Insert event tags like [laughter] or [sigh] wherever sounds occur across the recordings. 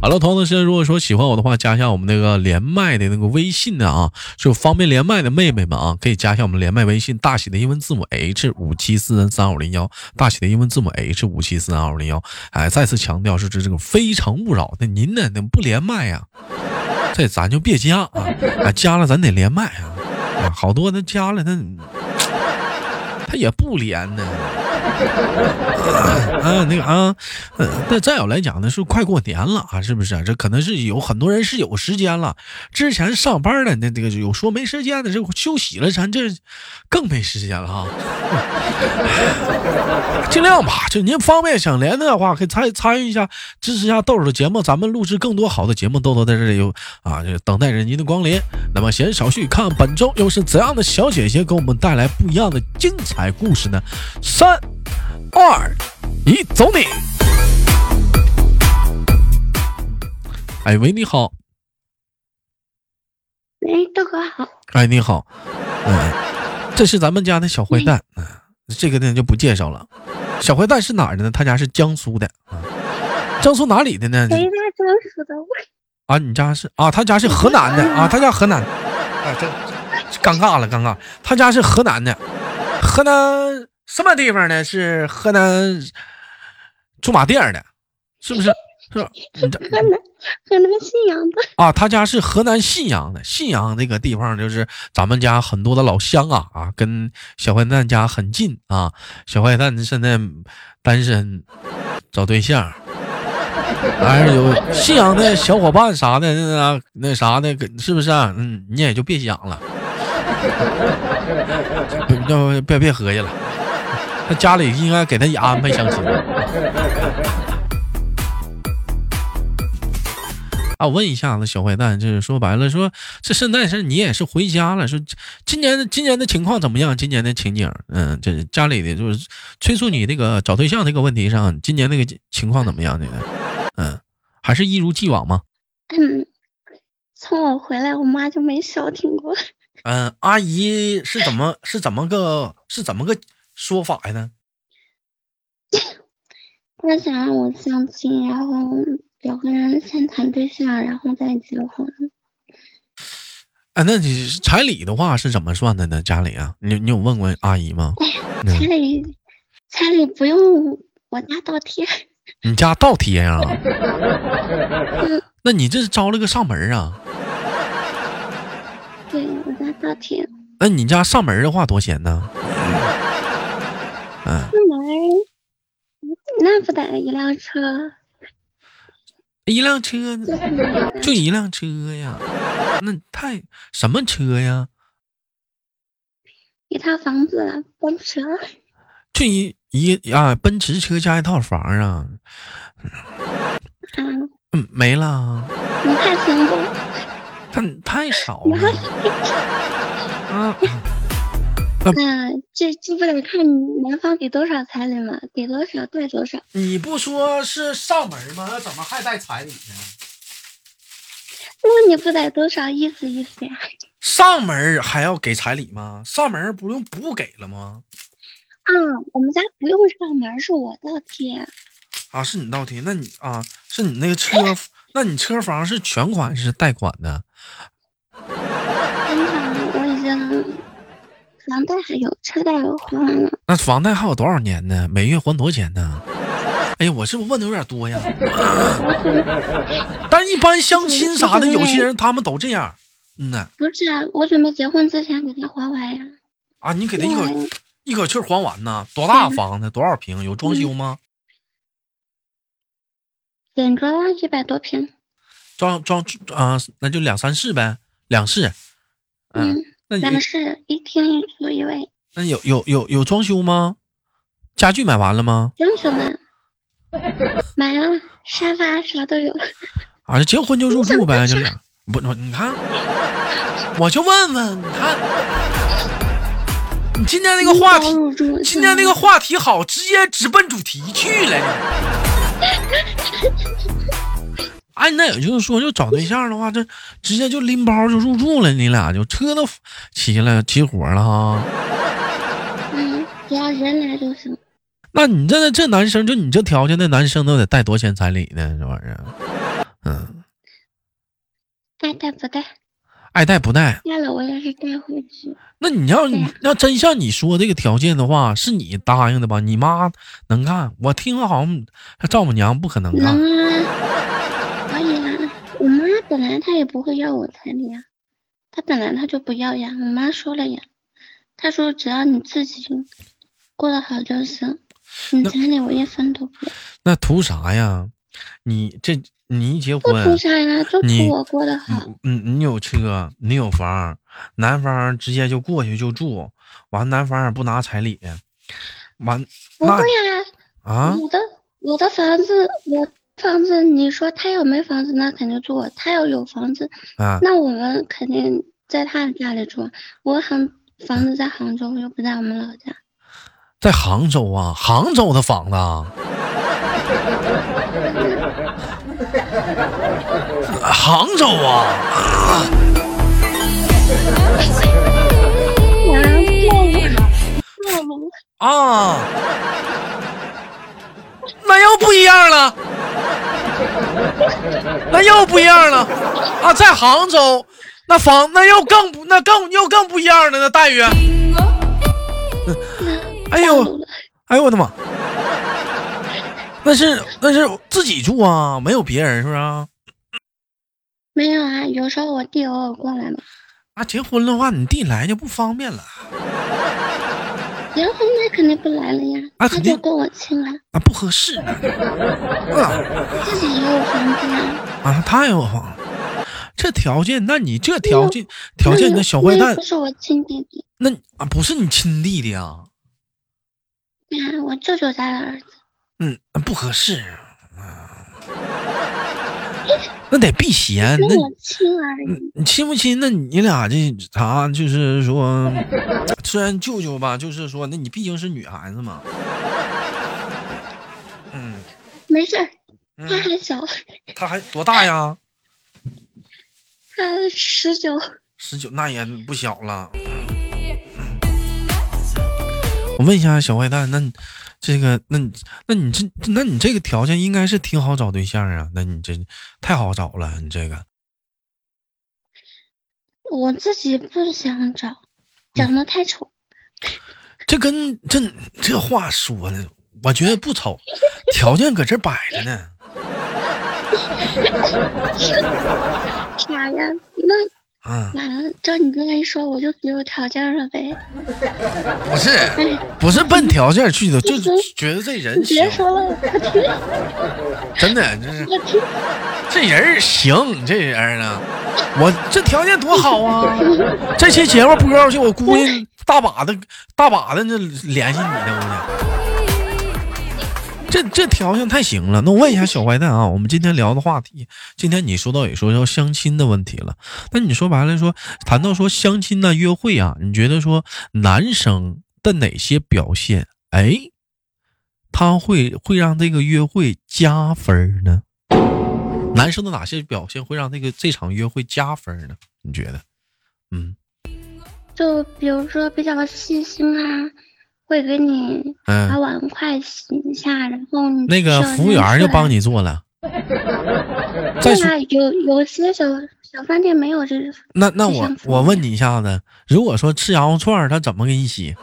好了，同样的时间，如果说喜欢我的话，加一下我们那个连麦的那个微信的啊，就方便连麦的妹妹们啊，可以加一下我们连麦微信，大写的英文字母 H 五七四三五零幺，大写的英文字母 H 五七四三二五零幺。哎，再次强调是这这个非诚勿扰，那您呢？那不连麦呀？这咱就别加啊！啊，加了咱得连麦啊！啊，好多那加了他他也不连呢。[laughs] 啊，那个啊，那再有来讲呢，是快过年了啊，是不是啊？这可能是有很多人是有时间了，之前上班的那这个有说没时间的，这休息了，咱这更没时间了哈。[laughs] 尽量吧，就您方便想连的话，可以参参与一下，支持一下豆豆的节目，咱们录制更多好的节目，豆豆在这里有啊，就等待着您的光临。那么闲少叙，看本周又是怎样的小姐姐给我们带来不一样的精彩故事呢？三。二一，走你！哎喂，你好。喂，豆哥好。哎，你好。嗯，这是咱们家的小坏蛋。嗯，这个呢就不介绍了。小坏蛋是哪儿的呢？他家是江苏的。江苏哪里的呢？谁家江苏的？啊，你家是啊？他家是河南的啊？他家河南。啊，这尴尬了，尴尬。他家是河南的，河南。什么地方呢？是河南驻马店的，是不是？是吧？[laughs] 河南河南信阳的啊，他家是河南信阳的。信阳那个地方就是咱们家很多的老乡啊啊，跟小坏蛋家很近啊。小坏蛋现在单身，找对象，还是有信阳的小伙伴啥的，那那啥的，是不是？嗯，你也就别想了，[laughs] 别别别合计了。他家里应该给他也安排相亲。啊，我问一下子，小坏蛋，就是说白了，说这现在是你也是回家了，说今年的今年的情况怎么样？今年的情景，嗯，这家里的就是催促你那个找对象那个问题上，今年那个情况怎么样？这个，嗯，还是一如既往吗？嗯，从我回来，我妈就没消停过。嗯，阿姨是怎么是怎么个是怎么个？说法呀呢？[coughs] 他想让我相亲，然后两个人先谈对象，然后再结婚。哎，那你彩礼的话是怎么算的呢？家里啊，你你有问过阿姨吗？彩礼，彩礼不用我家倒贴。你家倒贴呀？那你这是招了个上门啊？对我家倒贴。那你家上门的话多少钱呢？那不得一辆车？一辆车就一辆车呀？那太什么车呀？一套房子，奔驰。就一一啊，奔驰车加一套房啊？嗯嗯，没了。你太轻松。太太少了。[laughs] 啊。那这这不得看男方给多少彩礼吗？给多少带多少？你不说是上门吗？那怎么还带彩礼呢？那你不得多少意思意思呀？[laughs] 上门还要给彩礼吗？上门不用不给了吗？啊，我们家不用上门，是我倒贴。啊，是你倒贴？那你啊，是你那个车？那你车房是全款是贷款的？房贷还有，车贷我还完了。那房贷还有多少年呢？每月还多少钱呢？哎呀，我是不是问的有点多呀？但一般相亲啥的，有些人他们都这样。嗯呐。不是啊，我准备结婚之前给他还完呀。啊，你给他一口一口气还完呢？多大房子？多少平？有装修吗？整个一百多平。装装啊，那就两三室呗，两室。嗯。两室一厅一厨一卫。那有有有有装修吗？家具买完了吗？装修了，[laughs] 买了沙发啥都有。啊，结婚就入住呗，就是不不，你看，我就问问，你看，你今天那个话题，今天那个话题好，直接直奔主题去了。[laughs] 哎，那也就是说，就找对象的话，这直接就拎包就入住了，你俩就车都齐了，齐活了哈。嗯，只要人来就行。那你这这男生，就你这条件，那男生都得带多少钱彩礼呢？这玩意儿，嗯，爱带不带？爱带不带？带了我也是带回去。那你要要真像你说这个条件的话，是你答应的吧？你妈能干？我听好像丈母娘不可能干。能啊，本来他也不会要我彩礼啊，他本来他就不要呀。我妈说了呀，她说只要你自己过得好就行，你彩礼我一分都不要。那图啥呀？你这。你一结婚，不图啥呀？就图我过得好。嗯，你有车，你有房，男方直接就过去就住，完男方也不拿彩礼，完不会呀？啊，我的我的房子，我房子，你说他要没房子，那肯定住；他要有房子，啊，那我们肯定在他家里住。我杭房子在杭州，又不在我们老家。在杭州啊，杭州的房子。[laughs] 杭州啊！[laughs] 啊！那又不一样了，[laughs] 那又不一样了啊！在杭州，那房那又更不那更又更不一样了，那待遇。哎呦，哎呦我的妈！那是那是自己住啊，没有别人是不是？没有啊，有时候我弟偶尔过来嘛。啊，结婚的话，你弟来就不方便了。结婚他肯定不来了呀，他就跟我亲了。啊，不合适。啊，自己也有房子呀。啊，他也有房，这条件，那你这条件条件，那小坏蛋不是我亲弟弟。那啊，不是你亲弟弟啊？对啊，我舅舅家的儿子。嗯，不合适。那得避嫌。那亲。你亲不亲？那你俩这啥？就是说，虽然舅舅吧，就是说，那你毕竟是女孩子嘛。嗯，没事他还小。他还多大呀？他十九。十九，那也不小了。我问一下小坏蛋，那。这个，那你，那你这，那你这个条件应该是挺好找对象啊？那你这太好找了，你这个。我自己不想找，长得太丑。这跟这这话说的，我觉得不丑，[laughs] 条件搁这摆着呢。啥呀？那。完了，照你刚才说，我就有条件了呗？不是，不是奔条件去的，就是觉得这人行。别说了，[laughs] 真的，这是这人行，这人呢，我这条件多好啊！这期节目播出去，我估计 [laughs] 大把的、大把的那联系你呢，我。这这条件太行了，那我问一下小坏蛋啊，我们今天聊的话题，今天你说到也说要相亲的问题了，那你说白了说，谈到说相亲呢约会啊，你觉得说男生的哪些表现，哎，他会会让这个约会加分呢？男生的哪些表现会让这个这场约会加分呢？你觉得？嗯，就比如说比较细心啊。会给你把碗筷洗一下，然后那个服务员就帮你做了。[laughs] 对啊，有有些小小饭店没有这。那那我我问你一下子，如果说吃羊肉串，他怎么给你洗？[laughs]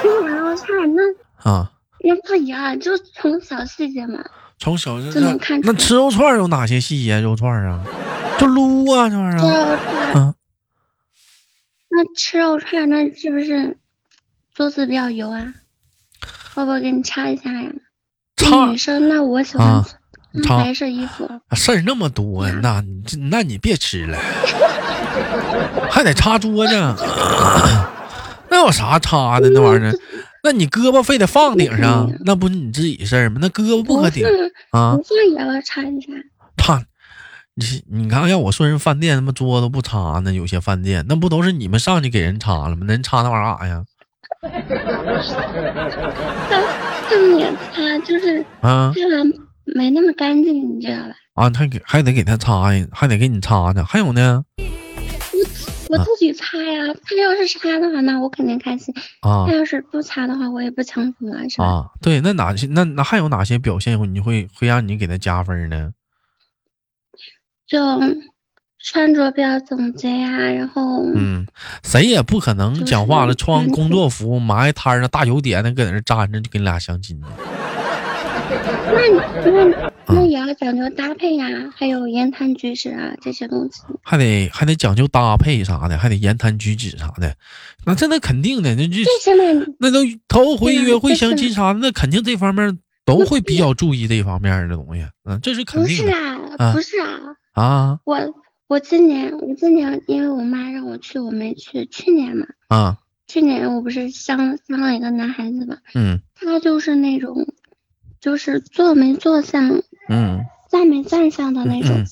吃羊肉串那啊，那不一样，就从小细节嘛。从小就能看。那吃肉串有哪些细节？肉串啊，就撸啊，这玩意儿。嗯。那吃肉串，那是不是桌子比较油啊？要不给你擦一下呀？女生，那我喜欢穿白色衣服。事儿那么多，那那你别吃了，还得擦桌子。[coughs] 那有啥擦的那玩意儿？那你胳膊非得放顶上，那不是你自己事儿吗？那胳膊不可顶啊？不也要擦一下？擦。你你看，要我说人饭店他妈桌子不擦呢，有些饭店那不都是你们上去给人擦了吗？那人擦那玩意儿干啥呀？他他脸擦就是啊，擦完没那么干净，你知道吧？啊，还给还得给他擦呀，还得给你擦呢。还有呢？我我自己擦呀。他要是擦的话，那我肯定开心啊。他要是不擦的话，我也不强求啊，是吧？啊，对，那哪些那那还有哪些表现你会会让你给他加分呢？就。穿着比较整洁呀，然后嗯，谁也不可能讲话了，穿工作服，麻一摊上大油点的搁那站着就跟你俩相亲呢。[laughs] 那那那也要讲究搭配呀，还有言谈举止啊这些东西，还得还得讲究搭配啥的，还得言谈举止啥的。那这那肯定的，那这那都头回约会相亲啥的，那肯定这方面都会比较注意这方面的东西。嗯，这是肯定的。不是啊，不是啊啊我。我今年，我今年因为我妈让我去，我没去。去年嘛，啊，去年我不是相相了一个男孩子嘛，嗯，他就是那种，就是坐没坐相，嗯，站没站相的那种。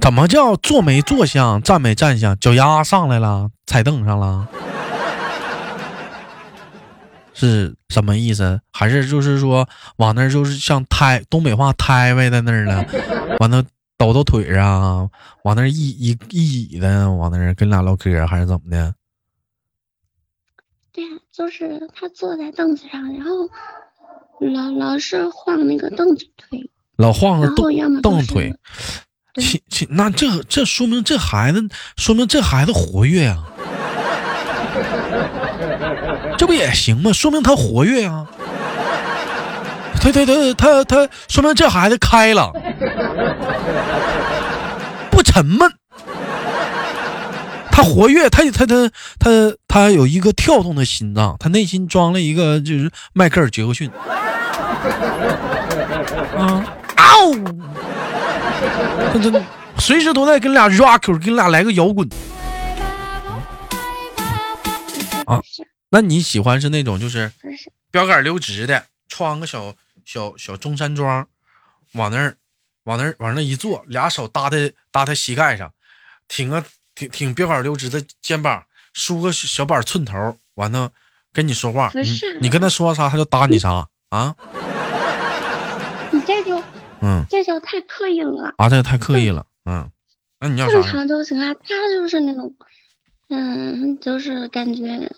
怎么叫坐没坐相，站没站相？脚丫上来了，踩凳上了，是什么意思？还是就是说往那就是像胎东北话胎歪在那儿了，完了。抖抖腿啊，往那一一一倚的，往那跟俩唠嗑，还是怎么的？对呀，就是他坐在凳子上，然后老老是晃那个凳子腿，老晃个凳凳子腿。其其，那这这说明这孩子，说明这孩子活跃呀，[laughs] 这不也行吗？说明他活跃呀。对对对，他他他说明这孩子开了，不沉闷，他活跃，他他他他他有一个跳动的心脏，他内心装了一个就是迈克尔杰克逊，啊，嗷，他真随时都在跟俩 rock，给俩来个摇滚，啊，那你喜欢是那种就是标杆溜直的，穿个小。小小中山装，往那儿，往那儿，往那一坐，俩手搭在搭在膝盖上，挺个挺挺标杆溜直的肩膀，梳个小板寸头，完了跟你说话，你跟他说啥，他就搭你啥啊？你这就嗯，这就太刻意了啊！这太刻意了，嗯，那你要正常就行啊。他就是那种，嗯，就是感觉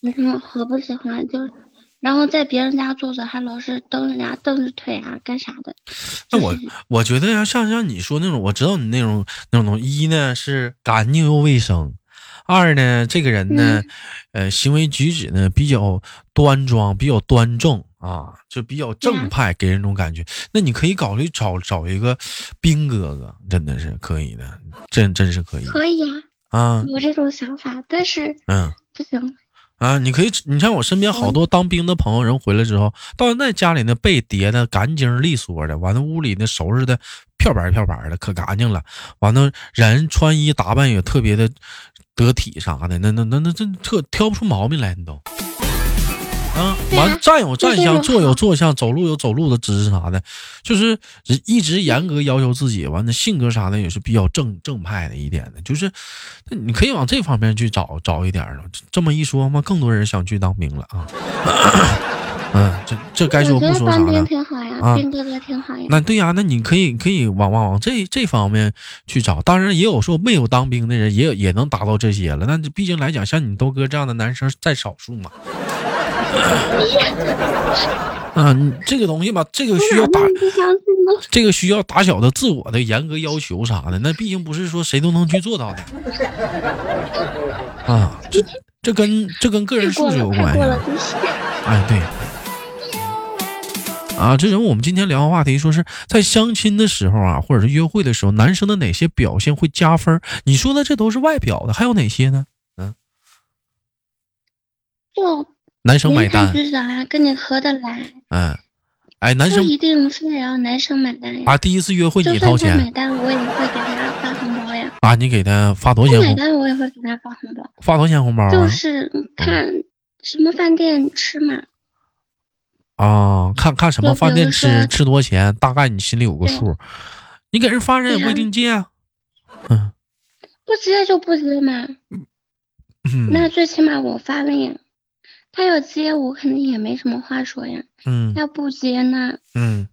没什么我不喜欢，就是。然后在别人家坐着，还老是蹬人家蹬着腿啊，干啥的？那我我觉得要像像你说那种，我知道你那种那种一呢是干净又卫生，二呢这个人呢，呃行为举止呢比较端庄，比较端正啊，就比较正派，给人种感觉。那你可以考虑找找一个兵哥哥，真的是可以的，真真是可以。可以啊啊，有这种想法，但是嗯不行。啊，你可以，你像我身边好多当兵的朋友，人回来之后，到现在家里那被叠的干净利索的，完了屋里那收拾的漂白漂白的，可干净了。完了人穿衣打扮也特别的得体啥的，那那那那这特挑不出毛病来，你都。啊，完站有站相，坐有坐相，走路有走路的姿势啥的，就是一直严格要求自己。完了性格啥的也是比较正正派的一点的，就是你可以往这方面去找找一点了。这么一说嘛，更多人想去当兵了啊。[coughs] 嗯，这这该说不说啥了。挺好呀，兵哥哥挺好呀。那对呀，那你可以可以往往往这这方面去找。当然也有说没有当兵的人，也也能达到这些了。那毕竟来讲，像你豆哥这样的男生在少数嘛。[coughs] 啊，这个东西吧，这个需要打，这个需要打小的自我的严格要求啥的，那毕竟不是说谁都能去做到的。啊，这这跟这跟个人素质有关系。哎，对。啊，这人我们今天聊的话题，说是在相亲的时候啊，或者是约会的时候，男生的哪些表现会加分？你说的这都是外表的，还有哪些呢？嗯，就。男生买单，至少呀，跟你合得来。嗯，哎，男生一定非得要男生买单呀。啊，第一次约会你掏钱，买单我也会给他发红包呀。啊，你给他发多少钱？买单我也会给他发红包。发多少钱红包？就是看什么饭店吃嘛。啊，看看什么饭店吃，吃多少钱，大概你心里有个数。你给人发人也不一定接啊。嗯，不接就不接嘛。嗯，那最起码我发了呀。他要接我肯定也没什么话说呀。嗯。要不接呢嗯，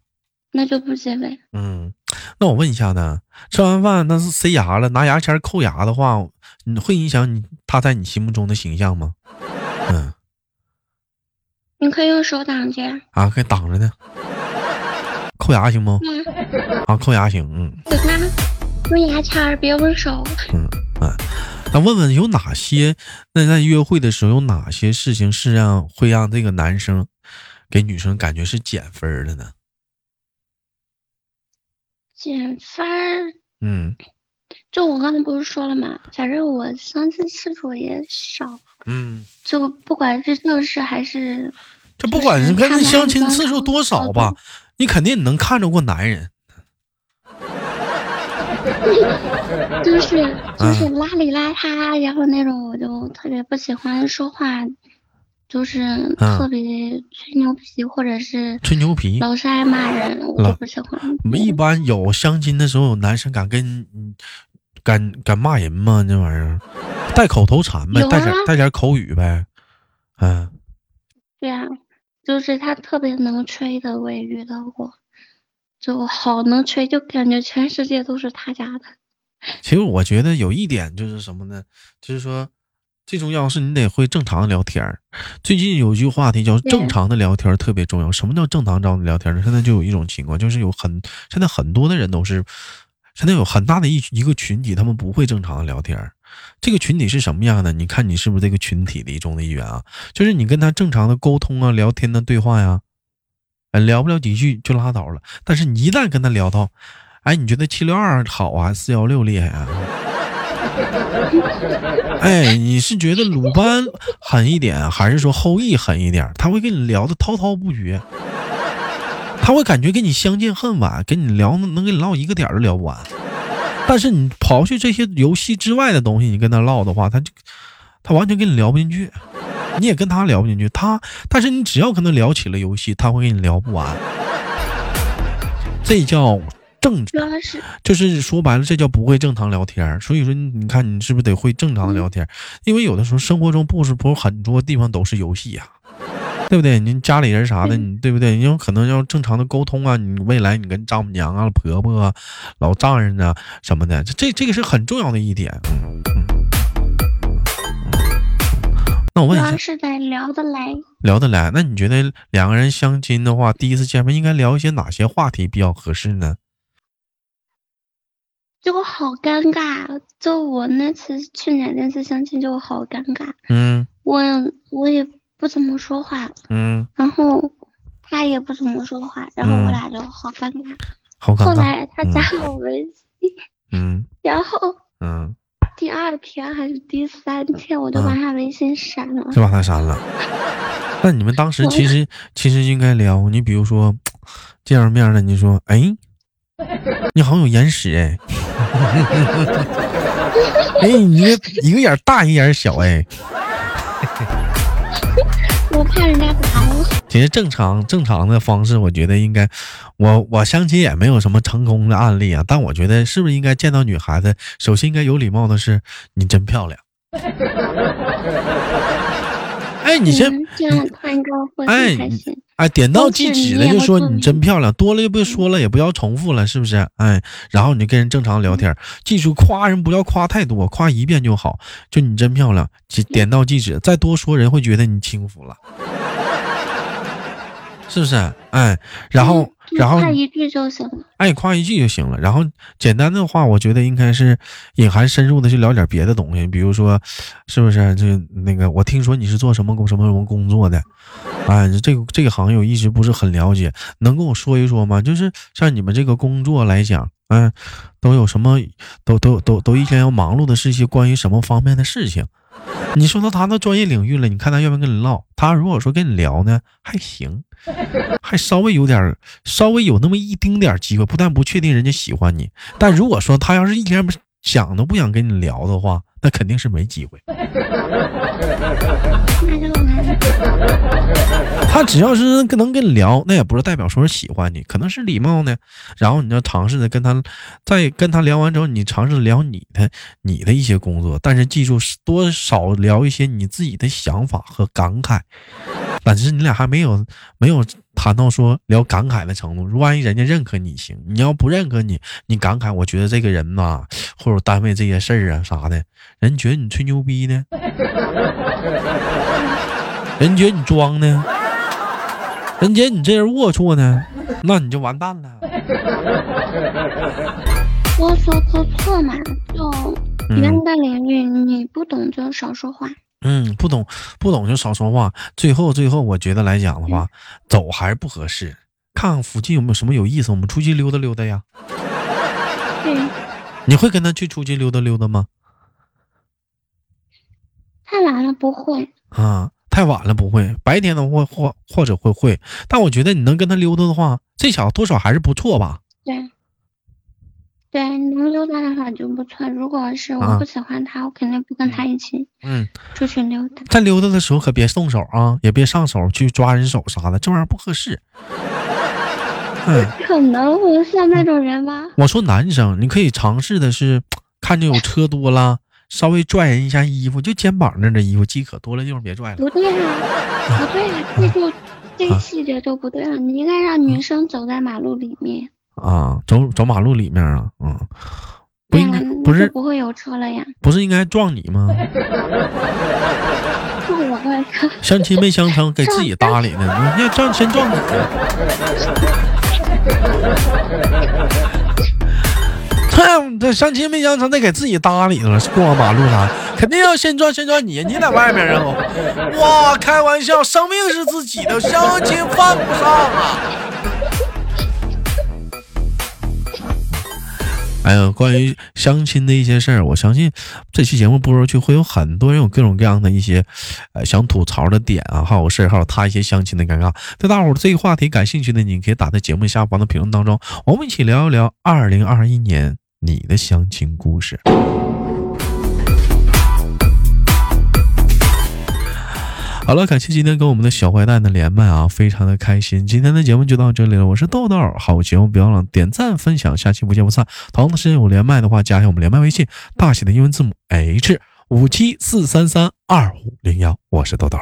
那就不接呗。嗯，那我问一下呢，吃完饭那是塞牙了，拿牙签扣牙的话，你会影响你他在你心目中的形象吗？嗯。你可以用手挡着。啊，可以挡着呢。扣牙行不？啊，扣牙行。嗯。用牙签别用手。嗯啊。那问问有哪些？那在约会的时候有哪些事情是让会让这个男生给女生感觉是减分的呢？减分？嗯，就我刚才不是说了吗？反正我相亲次数也少。嗯，就不管是正式还是，这不管是跟相亲次数多少吧，你肯定能看着过男人。[laughs] 就是就是邋里邋遢，然后那种我就特别不喜欢说话，就是特别吹牛皮或者是吹牛皮，老是爱骂人，我不喜欢。我们一般有相亲的时候，有男生敢跟敢敢骂人吗？这玩意儿带口头禅呗，带点带点口语呗，嗯。对啊，就是他特别能吹的，我也遇到过。就好能吹，就感觉全世界都是他家的。其实我觉得有一点就是什么呢？就是说，最重要是你得会正常的聊天最近有一句话题叫“正常的聊天特别重要”。什么叫正常找你聊天呢？现在就有一种情况，就是有很现在很多的人都是，现在有很大的一一个群体，他们不会正常的聊天这个群体是什么样的？你看你是不是这个群体的一中的一员啊？就是你跟他正常的沟通啊、聊天的对话呀。聊不了几句就拉倒了，但是你一旦跟他聊到，哎，你觉得七六二好啊，四幺六厉害啊？[laughs] 哎，你是觉得鲁班狠一点，还是说后羿狠一点？他会跟你聊的滔滔不绝，他会感觉跟你相见恨晚，跟你聊能跟你唠一个点都聊不完。但是你刨去这些游戏之外的东西，你跟他唠的话，他就他完全跟你聊不进去。你也跟他聊不进去，他，但是你只要跟他聊起了游戏，他会跟你聊不完。这叫正，就是说白了，这叫不会正常聊天。所以说，你看你是不是得会正常的聊天？因为有的时候生活中不是不是很多地方都是游戏呀，对不对？您家里人啥的，你对不对？你有可能要正常的沟通啊，你未来你跟丈母娘啊、婆婆啊、老丈人啊什么的，这这个是很重要的一点。那我问一下，是得聊得来，聊得来。那你觉得两个人相亲的话，第一次见面应该聊一些哪些话题比较合适呢？就好尴尬，就我那次去年那次相亲就好尴尬。嗯，我我也不怎么说话。嗯，然后他也不怎么说话，然后我俩就好尴尬。好尴尬。后来他加了我微信。嗯。然后。嗯。第二天还是第三天，我就把他微信删了，就把他删了。[laughs] 那你们当时其实其实应该聊，你比如说见着面了，你说哎，[laughs] 你好像有眼屎哎，哎，[laughs] 你一个眼大一眼小哎。我怕人家打我。其实正常正常的方式，我觉得应该，我我相亲也没有什么成功的案例啊。但我觉得是不是应该见到女孩子，首先应该有礼貌的是，你真漂亮。[laughs] 哎，你先，哎，哎，点到即止了就说你真漂亮，多了就不说了，也不要重复了，是不是？哎，然后你就跟人正常聊天，记住夸人不要夸太多，夸一遍就好，就你真漂亮，点到即止，再多说人会觉得你轻浮了。[laughs] 是不是？哎，然后，然后夸一句就行了。哎，夸一句就行了。然后简单的话，我觉得应该是隐含深入的去聊点别的东西，比如说，是不是？就那个，我听说你是做什么工什么什么工作的？哎，这个这个行业我一直不是很了解，能跟我说一说吗？就是像你们这个工作来讲，嗯，都有什么？都都都都一天要忙碌的是一些关于什么方面的事情？你说到他那专业领域了，你看他愿不愿意跟你唠？他如果说跟你聊呢，还行，还稍微有点，稍微有那么一丁点机会。不但不确定人家喜欢你，但如果说他要是一天想都不想跟你聊的话，那肯定是没机会。[laughs] [laughs] 他只要是能跟你聊，那也不是代表说是喜欢你，可能是礼貌呢。然后你要尝试的跟他，在跟他聊完之后，你尝试聊你的你的一些工作，但是记住多少聊一些你自己的想法和感慨。[laughs] 但是你俩还没有没有谈到说聊感慨的程度，万一人家认可你行，你要不认可你，你感慨，我觉得这个人呐，[laughs] 或者单位这些事儿啊啥的，人觉得你吹牛逼呢，人觉得你装呢，人觉得你这人龌龊呢，那你就完蛋了。我说可错嘛，就原的领域你不懂就少说话。嗯，不懂不懂就少说话。最后最后，我觉得来讲的话，走还是不合适。看看附近有没有什么有意思，我们出去溜达溜达呀。嗯，你会跟他去出去溜达溜达吗？太晚了不会啊，太晚了不会。白天的话或或者会会，但我觉得你能跟他溜达的话，这小子多少还是不错吧？对。对，能溜达的话就不错。如果是我不喜欢他，我肯定不跟他一起，嗯，出去溜达。在溜达的时候可别动手啊，也别上手去抓人手啥的，这玩意儿不合适。嗯，可能我像那种人吗？我说男生，你可以尝试的是，[tsk] 看见有车多了，稍微拽人一下衣服，就肩膀那的衣服即可，多了地方别拽了。不对啊，不对啊，这就这个细节都不对了！你应该让女生走在马路里面。啊，走走马路里面啊，嗯，不应该不是不会有车了呀？不是应该撞你吗？[laughs] 撞我干啥？相亲没相成，给自己搭理呢？你要撞先撞你。[laughs] 哼这相亲没相成，得给自己搭理了。过马路啥？肯定要先撞先撞你，你在外面啊？哇，开玩笑，生命是自己的，相亲犯不上啊。哎呀关于相亲的一些事儿，我相信这期节目播出去会有很多人有各种各样的一些呃想吐槽的点啊，还有事儿，还有他一些相亲的尴尬。对大伙儿这个话题感兴趣的，你可以打在节目下方的评论当中，我们一起聊一聊二零二一年你的相亲故事。好了，感谢今天跟我们的小坏蛋的连麦啊，非常的开心。今天的节目就到这里了，我是豆豆，好节目别忘了点赞分享，下期不见不散。同时有连麦的话，加一下我们连麦微信，大写的英文字母 H 五七四三三二五零幺，我是豆豆。